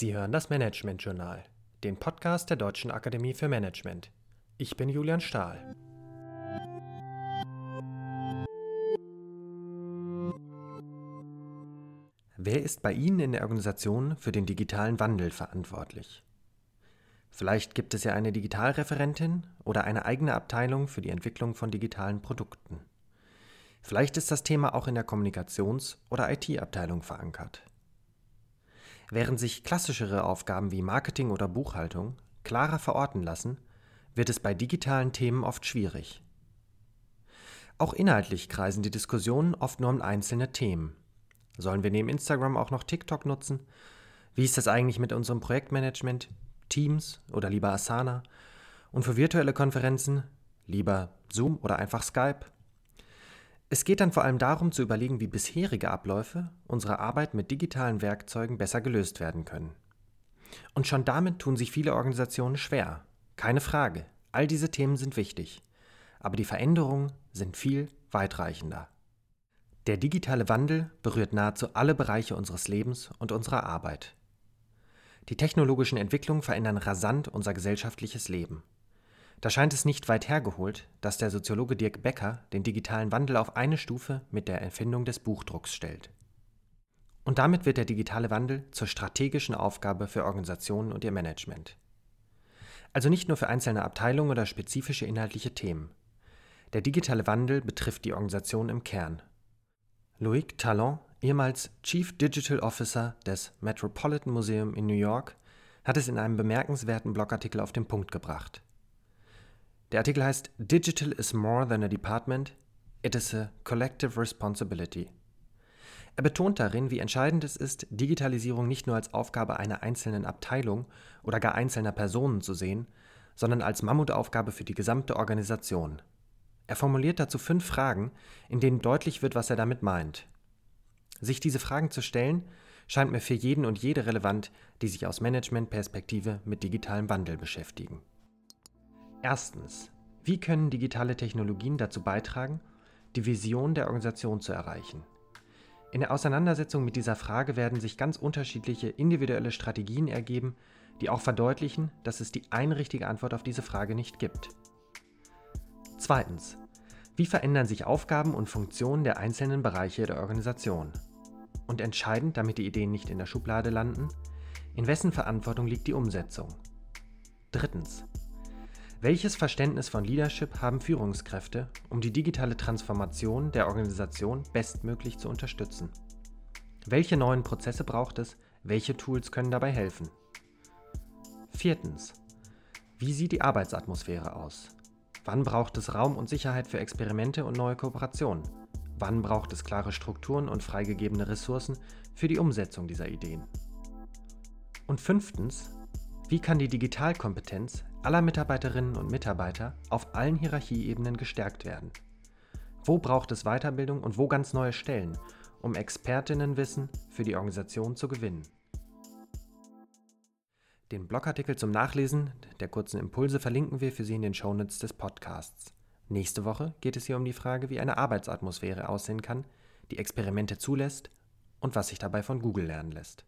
Sie hören das Management Journal, den Podcast der Deutschen Akademie für Management. Ich bin Julian Stahl. Wer ist bei Ihnen in der Organisation für den digitalen Wandel verantwortlich? Vielleicht gibt es ja eine Digitalreferentin oder eine eigene Abteilung für die Entwicklung von digitalen Produkten. Vielleicht ist das Thema auch in der Kommunikations- oder IT-Abteilung verankert. Während sich klassischere Aufgaben wie Marketing oder Buchhaltung klarer verorten lassen, wird es bei digitalen Themen oft schwierig. Auch inhaltlich kreisen die Diskussionen oft nur um einzelne Themen. Sollen wir neben Instagram auch noch TikTok nutzen? Wie ist das eigentlich mit unserem Projektmanagement? Teams oder lieber Asana? Und für virtuelle Konferenzen lieber Zoom oder einfach Skype? Es geht dann vor allem darum zu überlegen, wie bisherige Abläufe unserer Arbeit mit digitalen Werkzeugen besser gelöst werden können. Und schon damit tun sich viele Organisationen schwer. Keine Frage, all diese Themen sind wichtig. Aber die Veränderungen sind viel weitreichender. Der digitale Wandel berührt nahezu alle Bereiche unseres Lebens und unserer Arbeit. Die technologischen Entwicklungen verändern rasant unser gesellschaftliches Leben. Da scheint es nicht weit hergeholt, dass der Soziologe Dirk Becker den digitalen Wandel auf eine Stufe mit der Erfindung des Buchdrucks stellt. Und damit wird der digitale Wandel zur strategischen Aufgabe für Organisationen und ihr Management. Also nicht nur für einzelne Abteilungen oder spezifische inhaltliche Themen. Der digitale Wandel betrifft die Organisation im Kern. Loic Talon, ehemals Chief Digital Officer des Metropolitan Museum in New York, hat es in einem bemerkenswerten Blogartikel auf den Punkt gebracht. Der Artikel heißt Digital is more than a department, it is a collective responsibility. Er betont darin, wie entscheidend es ist, Digitalisierung nicht nur als Aufgabe einer einzelnen Abteilung oder gar einzelner Personen zu sehen, sondern als Mammutaufgabe für die gesamte Organisation. Er formuliert dazu fünf Fragen, in denen deutlich wird, was er damit meint. Sich diese Fragen zu stellen, scheint mir für jeden und jede relevant, die sich aus Managementperspektive mit digitalem Wandel beschäftigen. Erstens. Wie können digitale Technologien dazu beitragen, die Vision der Organisation zu erreichen? In der Auseinandersetzung mit dieser Frage werden sich ganz unterschiedliche individuelle Strategien ergeben, die auch verdeutlichen, dass es die eine richtige Antwort auf diese Frage nicht gibt. Zweitens. Wie verändern sich Aufgaben und Funktionen der einzelnen Bereiche der Organisation? Und entscheidend, damit die Ideen nicht in der Schublade landen, in wessen Verantwortung liegt die Umsetzung? Drittens. Welches Verständnis von Leadership haben Führungskräfte, um die digitale Transformation der Organisation bestmöglich zu unterstützen? Welche neuen Prozesse braucht es? Welche Tools können dabei helfen? Viertens. Wie sieht die Arbeitsatmosphäre aus? Wann braucht es Raum und Sicherheit für Experimente und neue Kooperationen? Wann braucht es klare Strukturen und freigegebene Ressourcen für die Umsetzung dieser Ideen? Und fünftens, wie kann die Digitalkompetenz aller Mitarbeiterinnen und Mitarbeiter auf allen Hierarchieebenen gestärkt werden? Wo braucht es Weiterbildung und wo ganz neue Stellen, um Expertinnenwissen für die Organisation zu gewinnen? Den Blogartikel zum Nachlesen der kurzen Impulse verlinken wir für Sie in den Shownotes des Podcasts. Nächste Woche geht es hier um die Frage, wie eine Arbeitsatmosphäre aussehen kann, die Experimente zulässt und was sich dabei von Google lernen lässt.